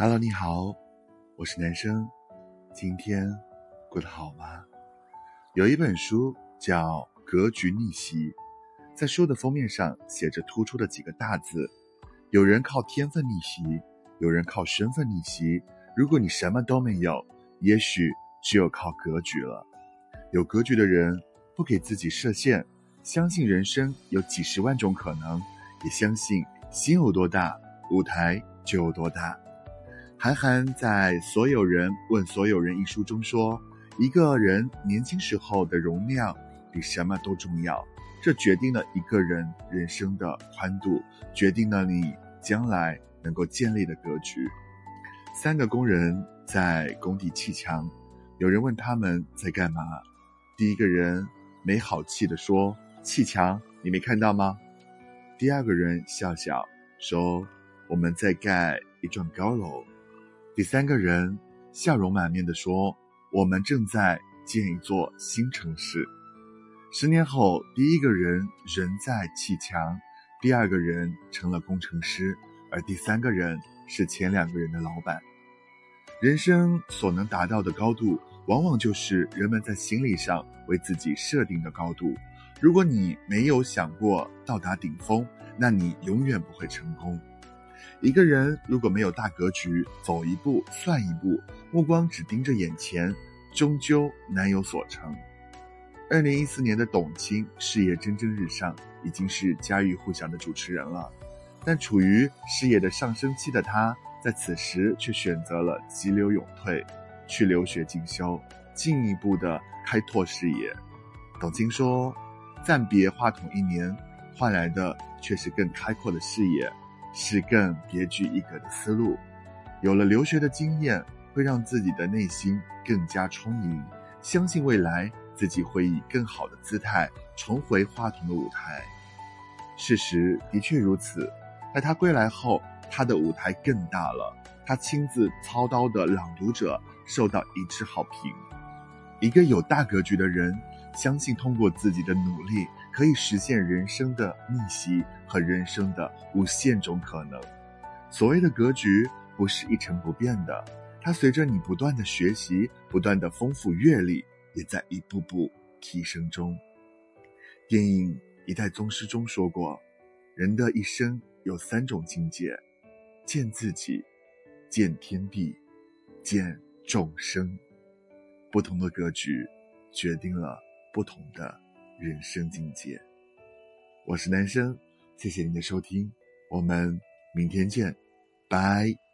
Hello，你好，我是男生，今天过得好吗？有一本书叫《格局逆袭》，在书的封面上写着突出的几个大字：有人靠天分逆袭，有人靠身份逆袭。如果你什么都没有，也许只有靠格局了。有格局的人不给自己设限，相信人生有几十万种可能，也相信心有多大，舞台就有多大。韩寒在《所有人问所有人》一书中说：“一个人年轻时候的容量比什么都重要，这决定了一个人人生的宽度，决定了你将来能够建立的格局。”三个工人在工地砌墙，有人问他们在干嘛。第一个人没好气地说：“砌墙，你没看到吗？”第二个人笑笑说：“我们在盖一幢高楼。”第三个人笑容满面地说：“我们正在建一座新城市。”十年后，第一个人仍在砌墙，第二个人成了工程师，而第三个人是前两个人的老板。人生所能达到的高度。往往就是人们在心理上为自己设定的高度。如果你没有想过到达顶峰，那你永远不会成功。一个人如果没有大格局，走一步算一步，目光只盯着眼前，终究难有所成。二零一四年的董卿事业蒸蒸日上，已经是家喻户晓的主持人了。但处于事业的上升期的她，在此时却选择了急流勇退。去留学进修，进一步的开拓视野。董卿说：“暂别话筒一年，换来的却是更开阔的视野，是更别具一格的思路。有了留学的经验，会让自己的内心更加充盈，相信未来自己会以更好的姿态重回话筒的舞台。事实的确如此，在他归来后，他的舞台更大了。他亲自操刀的朗读者。”受到一致好评。一个有大格局的人，相信通过自己的努力，可以实现人生的逆袭和人生的无限种可能。所谓的格局，不是一成不变的，它随着你不断的学习、不断的丰富阅历，也在一步步提升中。电影《一代宗师》中说过，人的一生有三种境界：见自己，见天地，见。众生，不同的格局，决定了不同的人生境界。我是男生，谢谢您的收听，我们明天见，拜。